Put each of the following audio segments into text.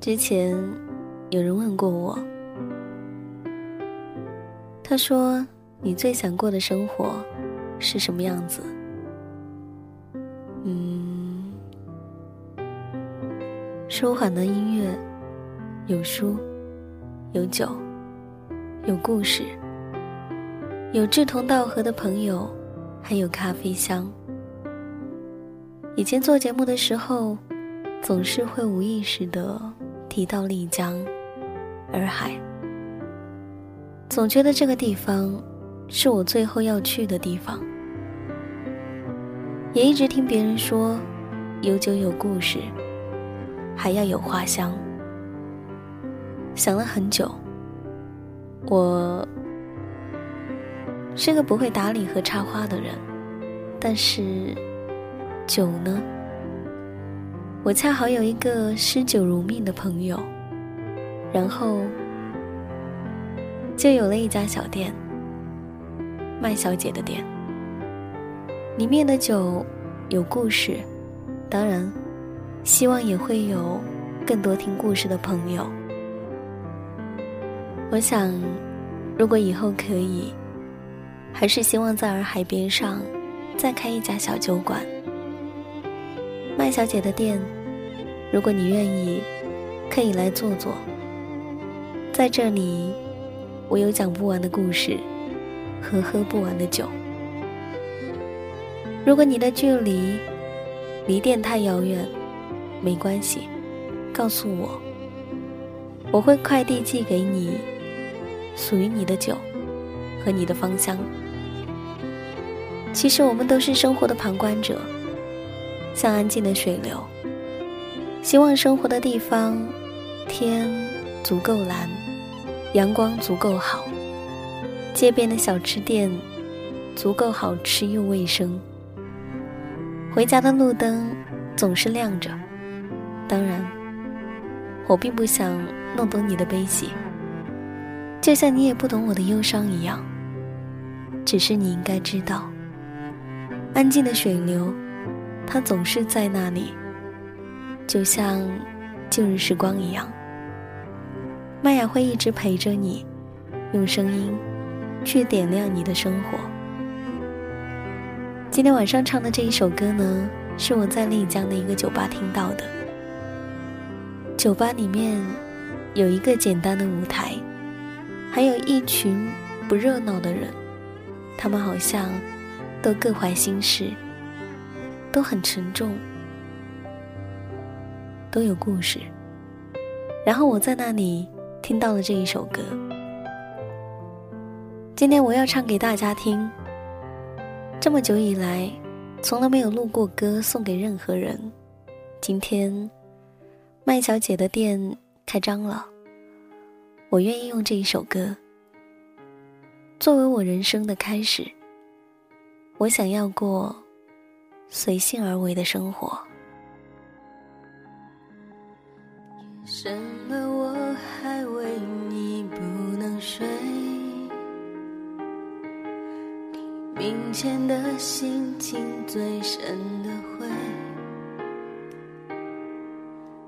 之前有人问过我，他说：“你最想过的生活是什么样子？”嗯，舒缓的音乐，有书，有酒，有故事，有志同道合的朋友，还有咖啡香。以前做节目的时候，总是会无意识的提到丽江、洱海，总觉得这个地方是我最后要去的地方。也一直听别人说，有酒有故事，还要有花香。想了很久，我是个不会打理和插花的人，但是。酒呢？我恰好有一个嗜酒如命的朋友，然后就有了一家小店，麦小姐的店。里面的酒有故事，当然，希望也会有更多听故事的朋友。我想，如果以后可以，还是希望在洱海边上再开一家小酒馆。麦小姐的店，如果你愿意，可以来坐坐。在这里，我有讲不完的故事和喝不完的酒。如果你的距离离店太遥远，没关系，告诉我，我会快递寄给你属于你的酒和你的芳香。其实我们都是生活的旁观者。像安静的水流，希望生活的地方天足够蓝，阳光足够好，街边的小吃店足够好吃又卫生，回家的路灯总是亮着。当然，我并不想弄懂你的悲喜，就像你也不懂我的忧伤一样。只是你应该知道，安静的水流。他总是在那里，就像旧日时光一样。麦雅会一直陪着你，用声音去点亮你的生活。今天晚上唱的这一首歌呢，是我在丽江的一个酒吧听到的。酒吧里面有一个简单的舞台，还有一群不热闹的人，他们好像都各怀心事。都很沉重，都有故事。然后我在那里听到了这一首歌。今天我要唱给大家听。这么久以来，从来没有录过歌送给任何人。今天，麦小姐的店开张了，我愿意用这一首歌作为我人生的开始。我想要过。随性而为的生活。夜深了，我还为你不能睡。黎明前的心情最深的灰，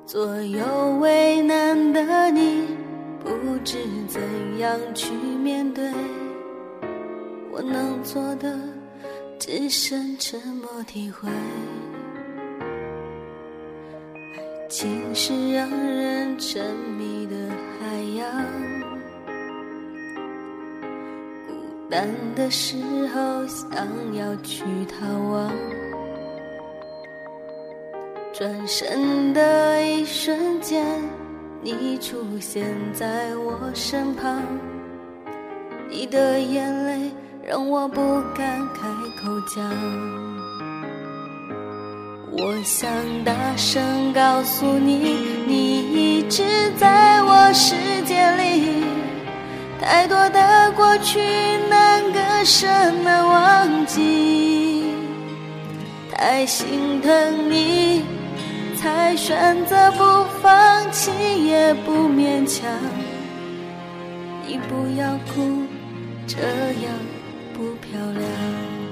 左右为难的你，不知怎样去面对。我能做的。只剩沉默体会，爱情是让人沉迷的海洋，孤单的时候想要去逃亡，转身的一瞬间，你出现在我身旁，你的眼泪。让我不敢开口讲，我想大声告诉你，你一直在我世界里。太多的过去难割舍难忘记，太心疼你，才选择不放弃也不勉强。你不要哭，这样。不漂亮。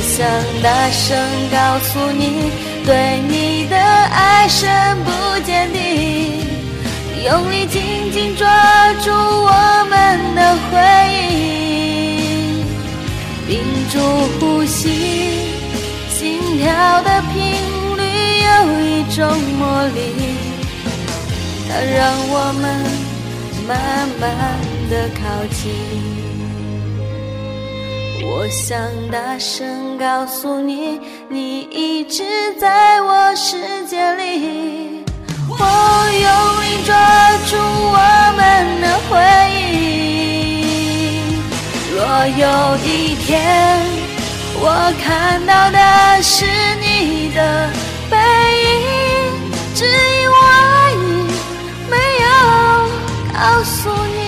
我想大声告诉你，对你的爱深不见底，用力紧紧抓住我们的回忆，屏住呼吸。心跳的频率有一种魔力，它让我们慢慢的靠近。我想大声告诉你，你一直在我世界里。我用力抓住我们的回忆。若有一天。我看到的是你的背影，只因我爱你没有告诉你。